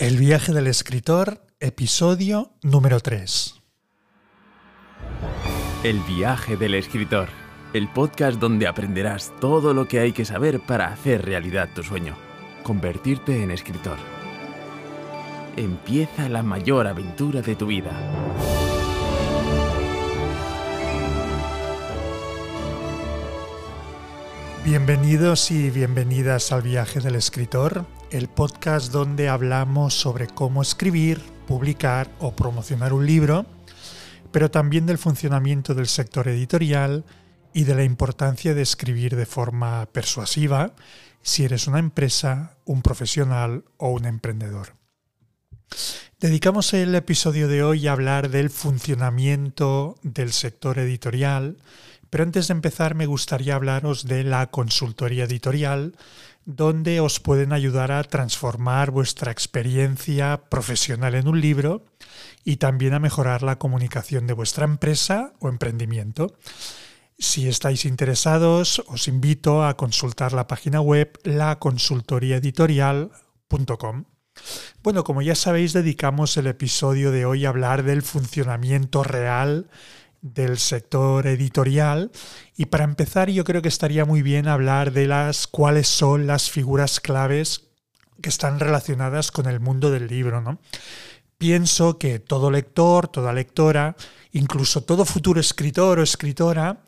El viaje del escritor, episodio número 3. El viaje del escritor, el podcast donde aprenderás todo lo que hay que saber para hacer realidad tu sueño, convertirte en escritor. Empieza la mayor aventura de tu vida. Bienvenidos y bienvenidas al viaje del escritor, el podcast donde hablamos sobre cómo escribir, publicar o promocionar un libro, pero también del funcionamiento del sector editorial y de la importancia de escribir de forma persuasiva si eres una empresa, un profesional o un emprendedor. Dedicamos el episodio de hoy a hablar del funcionamiento del sector editorial, pero antes de empezar me gustaría hablaros de la consultoría editorial, donde os pueden ayudar a transformar vuestra experiencia profesional en un libro y también a mejorar la comunicación de vuestra empresa o emprendimiento. Si estáis interesados, os invito a consultar la página web laconsultoriaeditorial.com. Bueno, como ya sabéis, dedicamos el episodio de hoy a hablar del funcionamiento real del sector editorial y para empezar yo creo que estaría muy bien hablar de las cuáles son las figuras claves que están relacionadas con el mundo del libro, ¿no? Pienso que todo lector, toda lectora, incluso todo futuro escritor o escritora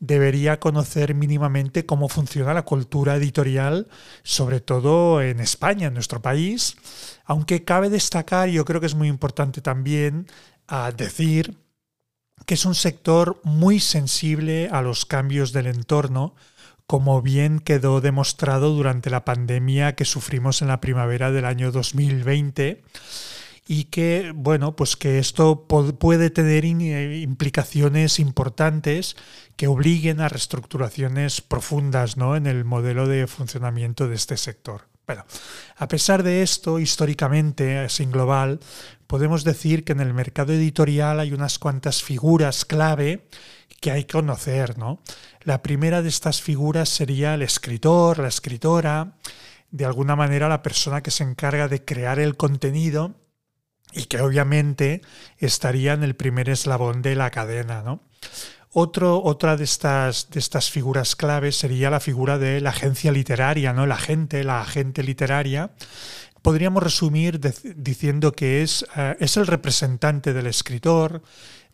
debería conocer mínimamente cómo funciona la cultura editorial, sobre todo en España, en nuestro país, aunque cabe destacar, yo creo que es muy importante también decir que es un sector muy sensible a los cambios del entorno, como bien quedó demostrado durante la pandemia que sufrimos en la primavera del año 2020 y que, bueno, pues que esto puede tener implicaciones importantes que obliguen a reestructuraciones profundas ¿no? en el modelo de funcionamiento de este sector. Bueno, a pesar de esto, históricamente, sin global, podemos decir que en el mercado editorial hay unas cuantas figuras clave que hay que conocer, ¿no? La primera de estas figuras sería el escritor, la escritora, de alguna manera la persona que se encarga de crear el contenido y que obviamente estaría en el primer eslabón de la cadena, ¿no? Otra de estas, de estas figuras claves sería la figura de la agencia literaria, ¿no? La agente, la agente literaria. Podríamos resumir diciendo que es, eh, es el representante del escritor,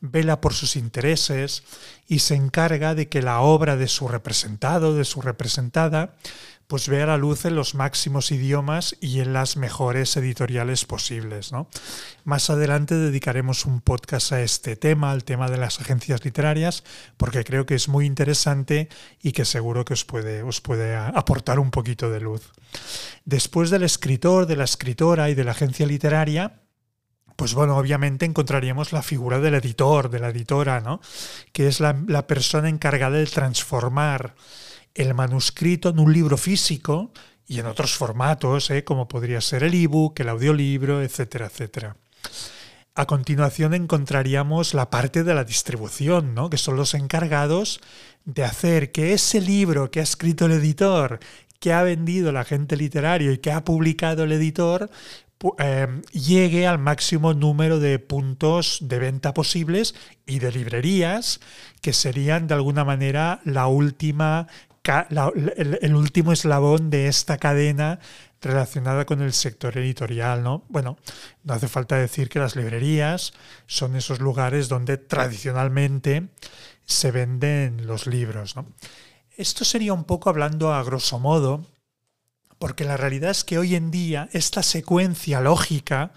vela por sus intereses y se encarga de que la obra de su representado, de su representada, pues vea la luz en los máximos idiomas y en las mejores editoriales posibles. ¿no? Más adelante dedicaremos un podcast a este tema, al tema de las agencias literarias, porque creo que es muy interesante y que seguro que os puede, os puede aportar un poquito de luz. Después del escritor, de la escritora y de la agencia literaria, pues bueno, obviamente encontraríamos la figura del editor, de la editora, ¿no? Que es la, la persona encargada de transformar el manuscrito en un libro físico y en otros formatos, ¿eh? como podría ser el ebook, el audiolibro, etcétera, etcétera. A continuación encontraríamos la parte de la distribución, ¿no? que son los encargados de hacer que ese libro que ha escrito el editor, que ha vendido el agente literario y que ha publicado el editor, eh, llegue al máximo número de puntos de venta posibles y de librerías, que serían de alguna manera la última el, último eslabón de esta cadena relacionada con el sector editorial, ¿no? Bueno, no hace falta decir que las librerías son esos lugares donde tradicionalmente se venden los libros, Esto sería un poco hablando a grosso modo, porque la realidad es que hoy en día esta secuencia lógica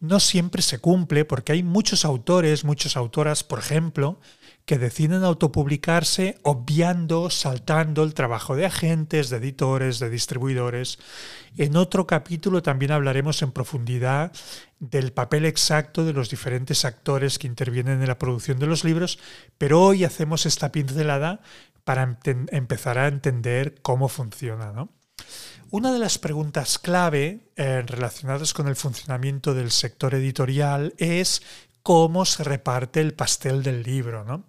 no siempre se cumple, porque hay muchos autores, muchas autoras, por ejemplo, que deciden autopublicarse obviando, saltando el trabajo de agentes, de editores, de distribuidores. En otro capítulo también hablaremos en profundidad del papel exacto de los diferentes actores que intervienen en la producción de los libros, pero hoy hacemos esta pincelada para empezar a entender cómo funciona. Una de las preguntas clave eh, relacionadas con el funcionamiento del sector editorial es cómo se reparte el pastel del libro. ¿no?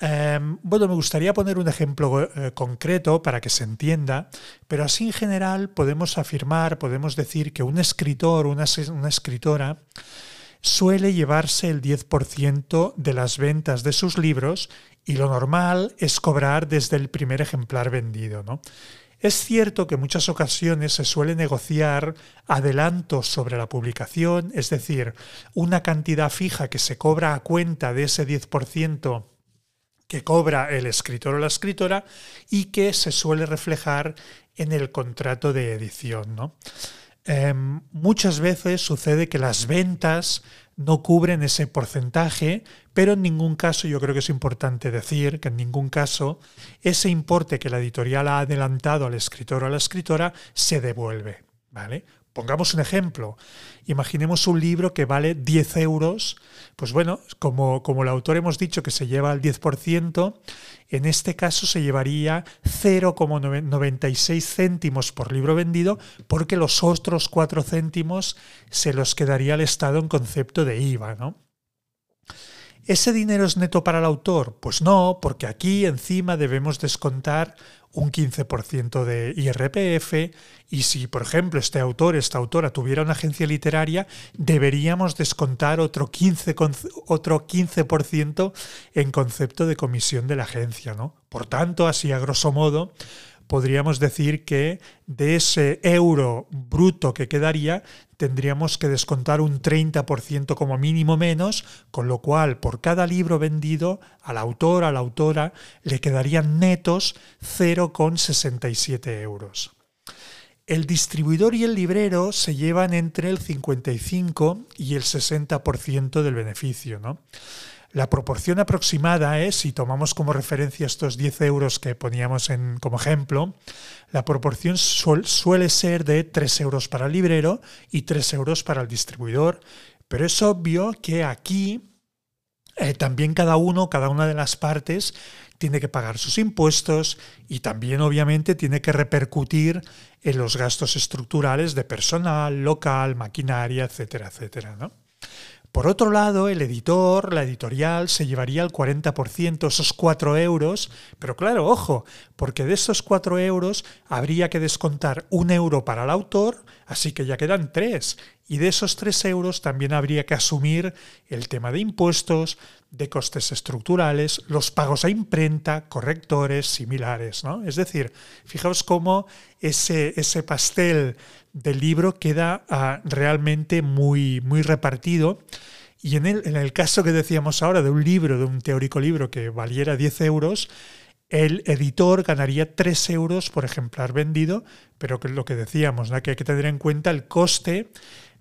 Em, bueno, me gustaría poner un ejemplo eh, concreto para que se entienda, pero así en general podemos afirmar, podemos decir que un escritor, una, una escritora, suele llevarse el 10% de las ventas de sus libros y lo normal es cobrar desde el primer ejemplar vendido. ¿no? Es cierto que en muchas ocasiones se suele negociar adelantos sobre la publicación, es decir, una cantidad fija que se cobra a cuenta de ese 10% que cobra el escritor o la escritora y que se suele reflejar en el contrato de edición. Em, muchas veces sucede que las ventas no cubren ese porcentaje, pero en ningún caso, yo creo que es importante decir que en ningún caso ese importe que la editorial ha adelantado al escritor o a la escritora se devuelve. ¿vale? Pongamos un ejemplo. Imaginemos un libro que vale 10 euros. Pues bueno, como, como el autor hemos dicho que se lleva el 10%, en este caso se llevaría 0,96 céntimos por libro vendido porque los otros 4 céntimos se los quedaría al Estado en concepto de IVA. ¿no? ¿Ese dinero es neto para el autor? Pues no, porque aquí encima debemos descontar un 15% de IRPF y si, por ejemplo, este autor, esta autora tuviera una agencia literaria, deberíamos descontar otro 15%, otro 15 en concepto de comisión de la agencia. ¿no? Por tanto, así a grosso modo, podríamos decir que de ese euro bruto que quedaría, tendríamos que descontar un 30% como mínimo menos, con lo cual por cada libro vendido al autor, a la autora, le quedarían netos 0,67 euros. El distribuidor y el librero se llevan entre el 55 y el 60% del beneficio. ¿no? La proporción aproximada es, si tomamos como referencia estos 10 euros que poníamos en, como ejemplo, la proporción suele ser de 3 euros para el librero y 3 euros para el distribuidor. Pero es obvio que aquí eh, también cada uno, cada una de las partes, tiene que pagar sus impuestos y también obviamente tiene que repercutir en los gastos estructurales de personal, local, maquinaria, etcétera, etcétera. ¿no? Por otro lado, el editor, la editorial, se llevaría el 40%, esos 4 euros, pero claro, ojo, porque de esos 4 euros habría que descontar un euro para el autor, así que ya quedan 3. Y de esos 3 euros también habría que asumir el tema de impuestos, de costes estructurales, los pagos a imprenta, correctores, similares. ¿no? Es decir, fijaos cómo ese, ese pastel del libro queda ah, realmente muy, muy repartido. Y en el, en el caso que decíamos ahora de un libro, de un teórico libro que valiera 10 euros, el editor ganaría 3 euros por ejemplar vendido, pero que es lo que decíamos, ¿no? que hay que tener en cuenta el coste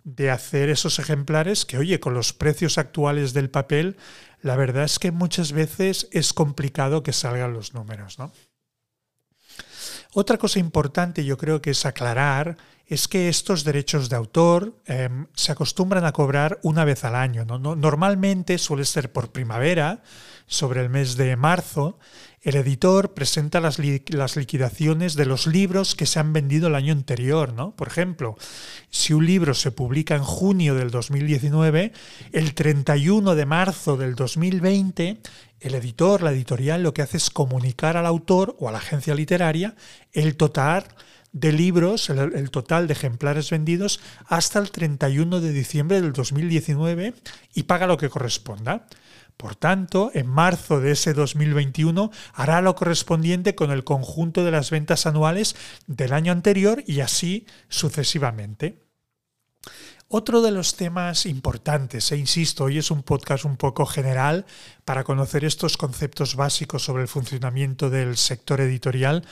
de hacer esos ejemplares que, oye, con los precios actuales del papel, la verdad es que muchas veces es complicado que salgan los números. ¿no? Otra cosa importante yo creo que es aclarar es que estos derechos de autor em, se acostumbran a cobrar una vez al año. Normalmente suele ser por primavera, sobre el mes de marzo, el editor presenta las, liquidaciones de los libros que se han vendido el año anterior. ¿no? Por ejemplo, si un libro se publica en junio del 2019, el 31 de marzo del 2020, el editor, la editorial, lo que hace es comunicar al autor o a la agencia literaria el total de libros, el, total de ejemplares vendidos hasta el 31 de diciembre del 2019 y paga lo que corresponda. Por tanto, en marzo de ese 2021 hará lo correspondiente con el conjunto de las ventas anuales del año anterior y así sucesivamente. Otro de los temas importantes, e insisto, hoy es un podcast un poco general para conocer estos conceptos básicos sobre el funcionamiento del sector editorial,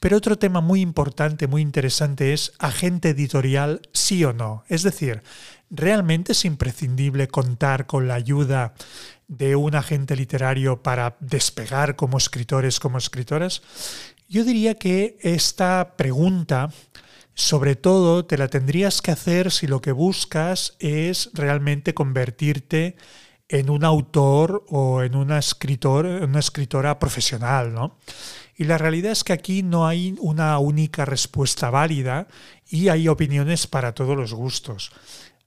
pero otro tema muy importante, muy interesante es agente editorial sí o no. Es decir, ¿realmente es imprescindible contar con la ayuda de un agente literario para despegar como escritores, como escritoras? Yo diría que esta pregunta sobre todo te la tendrías que hacer si lo que buscas es realmente convertirte en un autor o en una, una escritora profesional, ¿no? Y la realidad es que aquí no hay una única respuesta válida y hay opiniones para todos los gustos.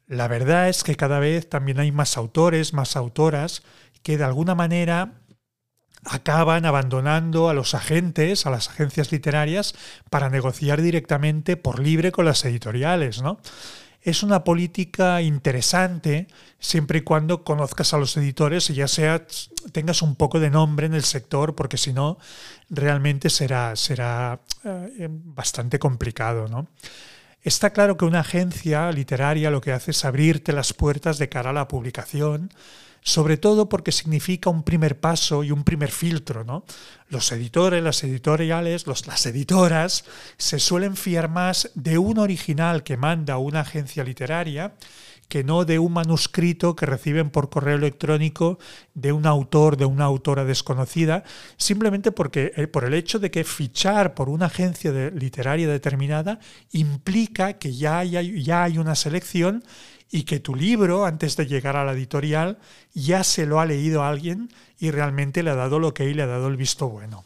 La verdad es que cada vez también hay más autores, más autoras que de alguna manera acaban abandonando a los agentes, a las agencias literarias, para negociar directamente por libre con las editoriales, ¿no? Es una política interesante siempre y cuando conozcas a los editores y ya sea tengas un poco de nombre en el sector, porque si no, realmente será, será eh, bastante complicado, ¿no? Está claro que una agencia literaria lo que hace es abrirte las puertas de cara a la publicación, sobre todo porque significa un primer paso y un primer filtro. ¿no? Los editores, las editoriales, las editoras se suelen fiar más de un original que manda una agencia literaria que no de un manuscrito que reciben por correo electrónico de un autor, de una autora desconocida, simplemente porque eh, por el hecho de que fichar por una agencia literaria determinada implica que ya hay, ya hay una selección y que tu libro, antes de llegar a la editorial, ya se lo ha leído alguien y realmente le ha dado lo que y le ha dado el visto bueno.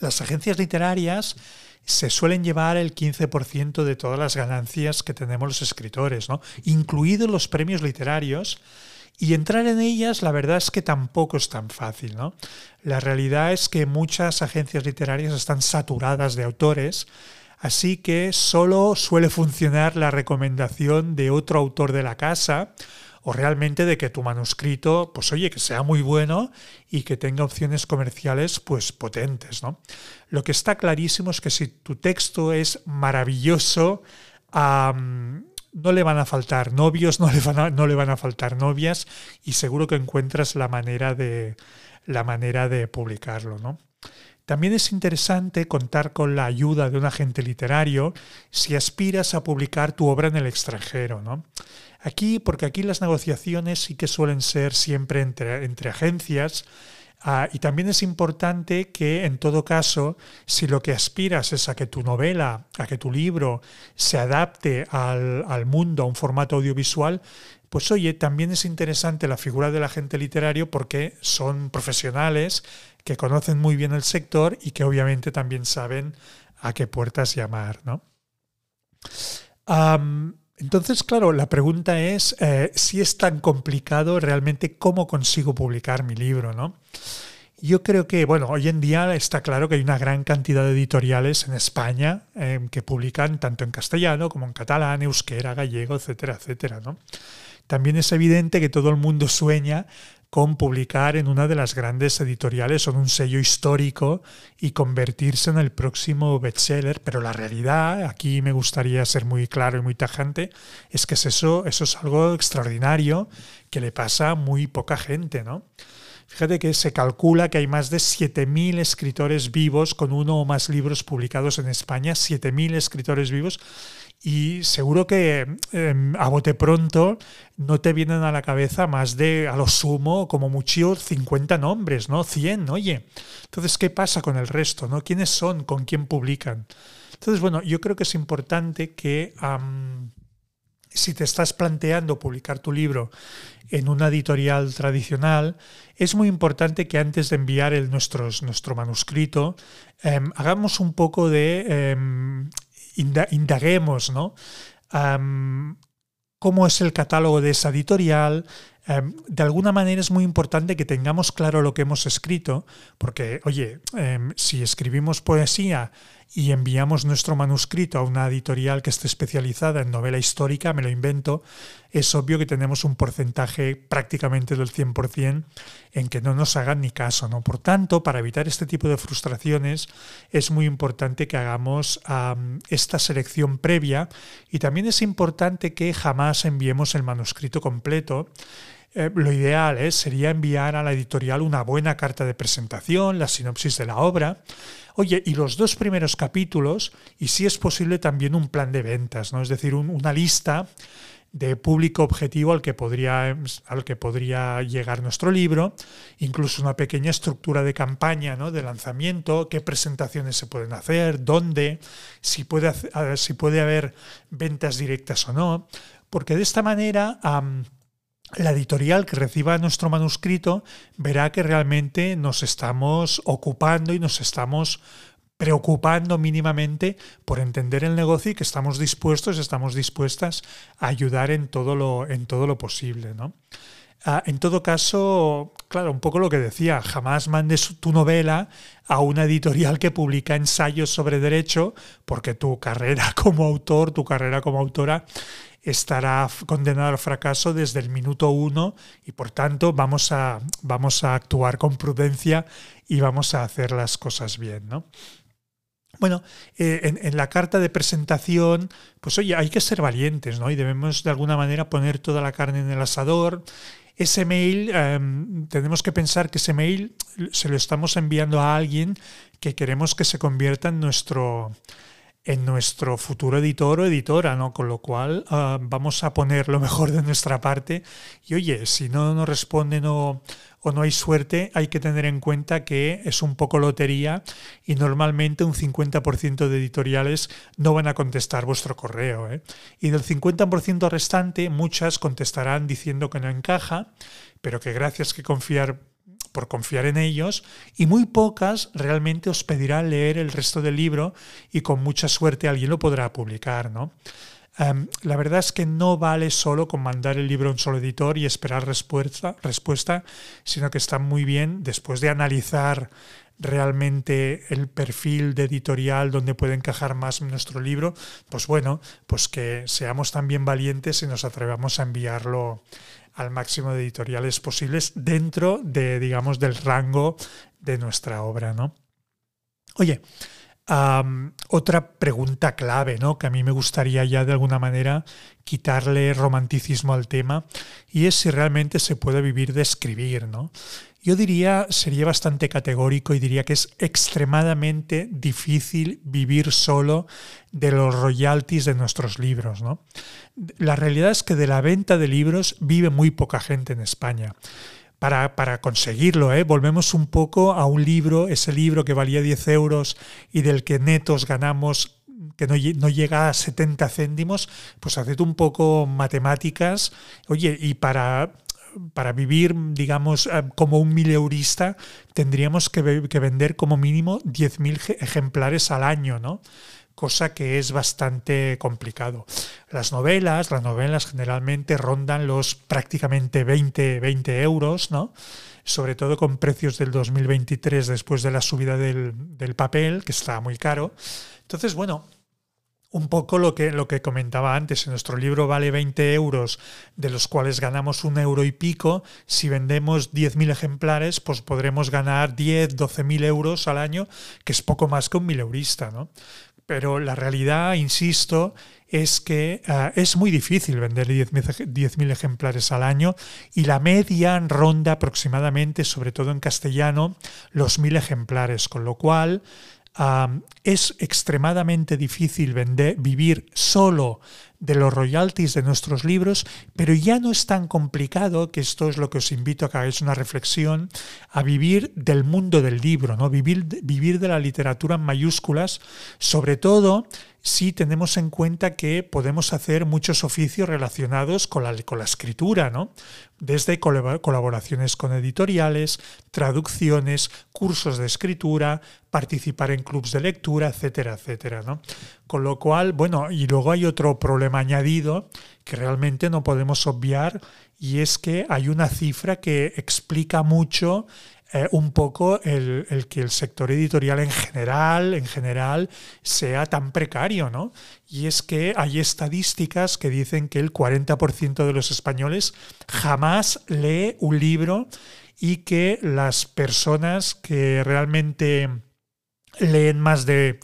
Las agencias literarias se suelen llevar el 15% de todas las ganancias que tenemos los escritores, ¿no? incluidos los premios literarios. Y entrar en ellas, la verdad es que tampoco es tan fácil. ¿no? La realidad es que muchas agencias literarias están saturadas de autores, así que solo suele funcionar la recomendación de otro autor de la casa o realmente de que tu manuscrito, pues oye, que sea muy bueno y que tenga opciones comerciales pues potentes, ¿no? Lo que está clarísimo es que si tu texto es maravilloso, no le van a faltar novios, no le, van a, no le van a faltar novias y seguro que encuentras la manera de, la manera de publicarlo, ¿no? También es interesante contar con la ayuda de un agente literario si aspiras a publicar tu obra en el extranjero. ¿no? Aquí, porque aquí las negociaciones sí que suelen ser siempre entre, agencias, Ah, y también es importante que, en todo caso, si lo que aspiras es a que tu novela, a que tu libro se adapte al, al, mundo, a un formato audiovisual, pues oye, también es interesante la figura del agente literario porque son profesionales que conocen muy bien el sector y que obviamente también saben a qué puertas llamar, ¿no? entonces, claro, la pregunta es eh, si es tan complicado realmente cómo consigo publicar mi libro, ¿no? Yo creo que, bueno, hoy en día está claro que hay una gran cantidad de editoriales en España eh, que publican tanto en castellano como en catalán, euskera, gallego, etcétera, etcétera, ¿no? También es evidente que todo el mundo sueña con publicar en una de las grandes editoriales o en un sello histórico y convertirse en el próximo bestseller, pero la realidad, aquí me gustaría ser muy claro y muy tajante, es que eso, eso es algo extraordinario que le pasa a muy poca gente, ¿no? Fíjate que se calcula que hay más de 7.000 escritores vivos con uno o más libros publicados en España, 7.000 escritores vivos, y seguro que em, a bote pronto no te vienen a la cabeza más de, a lo sumo, como mucho, 50 nombres, ¿no? 100, oye. Entonces, ¿qué pasa con el resto? ¿no? ¿Quiénes son? ¿Con quién publican? Entonces, bueno, yo creo que es importante que si te estás planteando publicar tu libro en una editorial tradicional, es muy importante que antes de enviar el, nuestro manuscrito, em, hagamos un poco de em, indaguemos, ¿no? cómo es el catálogo de esa editorial. de alguna manera es muy importante que tengamos claro lo que hemos escrito, porque, oye, em, si escribimos poesía y enviamos nuestro manuscrito a una editorial que esté especializada en novela histórica, me lo invento, es obvio que tenemos un porcentaje prácticamente del 100% en que no nos hagan ni caso. ¿no? Por tanto, para evitar este tipo de frustraciones, es muy importante que hagamos esta selección previa y también es importante que jamás enviemos el manuscrito completo eh, lo ideal ¿eh? sería enviar a la editorial una buena carta de presentación, la sinopsis de la obra. Oye, y los dos primeros capítulos, y si es posible también un plan de ventas, ¿no? Es decir, una lista de público objetivo al que, podría, al que podría llegar nuestro libro, incluso una pequeña estructura de campaña ¿no? de lanzamiento, qué presentaciones se pueden hacer, dónde, si puede, si puede haber ventas directas o no, porque de esta manera la editorial que reciba nuestro manuscrito verá que realmente nos estamos ocupando y nos estamos preocupando mínimamente por entender el negocio y que estamos dispuestos, estamos dispuestas a ayudar en todo lo, en todo lo posible. ¿no? Ah, en todo caso, claro, un poco lo que decía, jamás mandes tu novela a una editorial que publica ensayos sobre derecho, porque tu carrera como autor, tu carrera como autora estará condenada al fracaso desde el minuto uno y por tanto vamos a, vamos a actuar con prudencia y vamos a hacer las cosas bien. ¿no? Bueno, eh, en, la carta de presentación, pues oye, hay que ser valientes, ¿no? Y debemos de alguna manera poner toda la carne en el asador. Ese mail, em, tenemos que pensar que ese mail se lo estamos enviando a alguien que queremos que se convierta en nuestro, en nuestro futuro editor o editora, ¿no? Con lo cual ah, vamos a poner lo mejor de nuestra parte y oye, si no nos responden o, no hay suerte, hay que tener en cuenta que es un poco lotería y normalmente un 50% de editoriales no van a contestar vuestro correo. ¿eh? Y del 50% restante, muchas contestarán diciendo que no encaja, pero que gracias que confiar por confiar en ellos y muy pocas realmente os pedirán leer el resto del libro y con mucha suerte alguien lo podrá publicar, ¿no? Em, la verdad es que no vale solo con mandar el libro a un solo editor y esperar respuesta, respuesta, sino que está muy bien, después de analizar realmente el perfil de editorial donde puede encajar más nuestro libro, pues bueno, pues que seamos también valientes y nos atrevamos a enviarlo al máximo de editoriales posibles dentro de, digamos, del rango de nuestra obra, ¿no? Oye, otra pregunta clave, ¿no? Que a mí me gustaría ya de alguna manera quitarle romanticismo al tema y es si realmente se puede vivir de escribir, ¿no? Yo diría, sería bastante categórico y diría que es extremadamente difícil vivir solo de los royalties de nuestros libros. La realidad es que de la venta de libros vive muy poca gente en España. Para, para, conseguirlo. ¿eh? Volvemos un poco a un libro, ese libro que valía 10 euros y del que netos ganamos que no, llega a 70 céntimos, pues haced un poco matemáticas. Oye, y para para vivir, digamos, eh, como un mileurista, tendríamos que, vender como mínimo 10.000 ejemplares al año, ¿no? Cosa que es bastante complicado. Las novelas, las novelas generalmente rondan los prácticamente 20, 20 euros, ¿no? sobre todo con precios del 2023 después de la subida del, del papel, que está muy caro. Entonces, bueno, un poco lo que, lo que comentaba antes, nuestro libro vale 20 euros, de los cuales ganamos un euro y pico. Si vendemos 10.000 ejemplares, pues podremos ganar 10, 12.000 euros al año, que es poco más que un mileurista. ¿no? Pero la realidad, insisto, es que uh, es muy difícil vender 10.000 ejemplares al año y la media ronda aproximadamente, sobre todo en castellano, los 1.000 ejemplares, con lo cual es extremadamente difícil vender, vivir solo de los royalties de nuestros libros, pero ya no es tan complicado, que esto es lo que os invito a que hagáis una reflexión, a vivir del mundo del libro, ¿no? vivir, vivir de la literatura en mayúsculas, sobre todo si tenemos en cuenta que podemos hacer muchos oficios relacionados con la, con la escritura, ¿no? desde colaboraciones con editoriales, traducciones, cursos de escritura, participar en clubs de lectura, etcétera, etcétera. ¿no? Con lo cual, bueno, y luego hay otro problema añadido que realmente no podemos obviar y es que hay una cifra que explica mucho eh, un poco el, que el sector editorial en general, en general, sea tan precario, ¿no? Y es que hay estadísticas que dicen que el 40% de los españoles jamás lee un libro y que las personas que realmente leen más de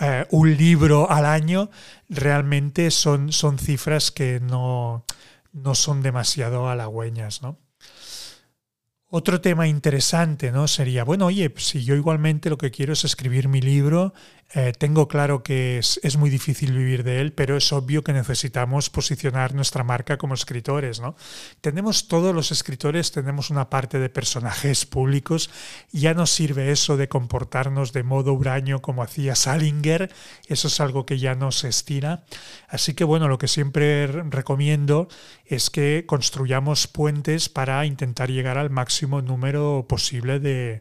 eh, un libro al año realmente son, son cifras que no, no son demasiado halagüeñas, ¿no? Otro tema interesante ¿no? sería, bueno, oye, si yo igualmente lo que quiero es escribir mi libro eh, tengo claro que es, muy difícil vivir de él, pero es obvio que necesitamos posicionar nuestra marca como escritores. ¿no? Tenemos todos los escritores, tenemos una parte de personajes públicos. Ya no sirve eso de comportarnos de modo huraño como hacía Salinger. Eso es algo que ya no se estira. Así que bueno, lo que siempre recomiendo es que construyamos puentes para intentar llegar al máximo número posible de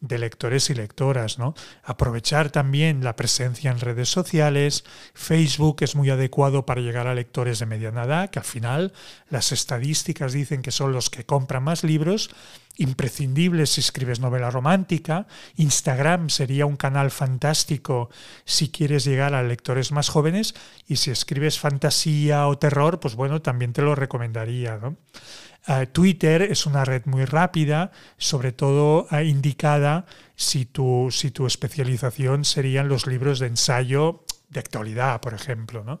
de lectores y lectoras. ¿no? Aprovechar también la presencia en redes sociales. Facebook es muy adecuado para llegar a lectores de mediana edad, que al final las estadísticas dicen que son los que compran más libros imprescindible si escribes novela romántica. Instagram sería un canal fantástico si quieres llegar a lectores más jóvenes y si escribes fantasía o terror, pues bueno, también te lo recomendaría. Eh, Twitter es una red muy rápida, sobre todo eh, indicada si tu, si tu especialización serían los libros de ensayo de actualidad, por ejemplo. ¿no?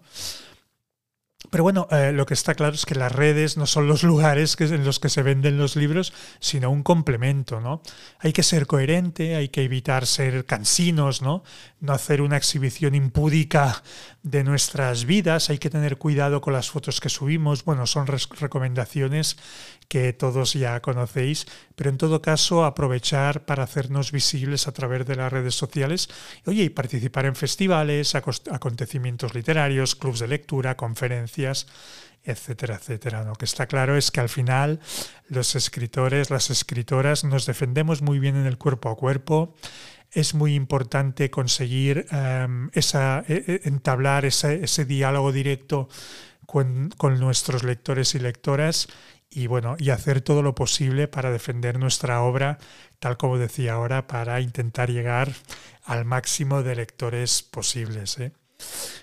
Pero bueno, eh, lo que está claro es que las redes no son los lugares en los que se venden los libros, sino un complemento, ¿no? Hay que ser coherente, hay que evitar ser cansinos, ¿no? No hacer una exhibición impúdica de nuestras vidas, hay que tener cuidado con las fotos que subimos. Bueno, son recomendaciones que todos ya conocéis, pero en todo caso aprovechar para hacernos visibles a través de las redes sociales oye, y participar en festivales, acontecimientos literarios, clubs de lectura, conferencias, etcétera, etcétera. Lo que está claro es que al final los escritores, las escritoras nos defendemos muy bien en el cuerpo a cuerpo. Es muy importante conseguir em, esa, e, e, entablar ese, ese diálogo directo con, nuestros lectores y lectoras y bueno, y hacer todo lo posible para defender nuestra obra, tal como decía ahora, para intentar llegar al máximo de lectores posibles. ¿eh?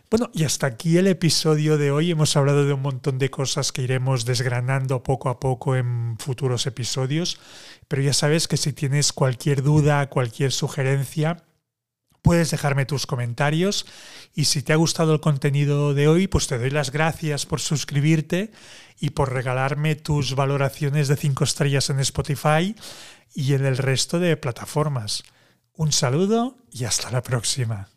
Bueno, y hasta aquí el episodio de hoy. Hemos hablado de un montón de cosas que iremos desgranando poco a poco en futuros episodios, pero ya sabes que si tienes cualquier duda, cualquier sugerencia, puedes dejarme tus comentarios y si te ha gustado el contenido de hoy, pues te doy las gracias por suscribirte y por regalarme tus valoraciones de 5 estrellas en Spotify y en el resto de plataformas. Un saludo y hasta la próxima.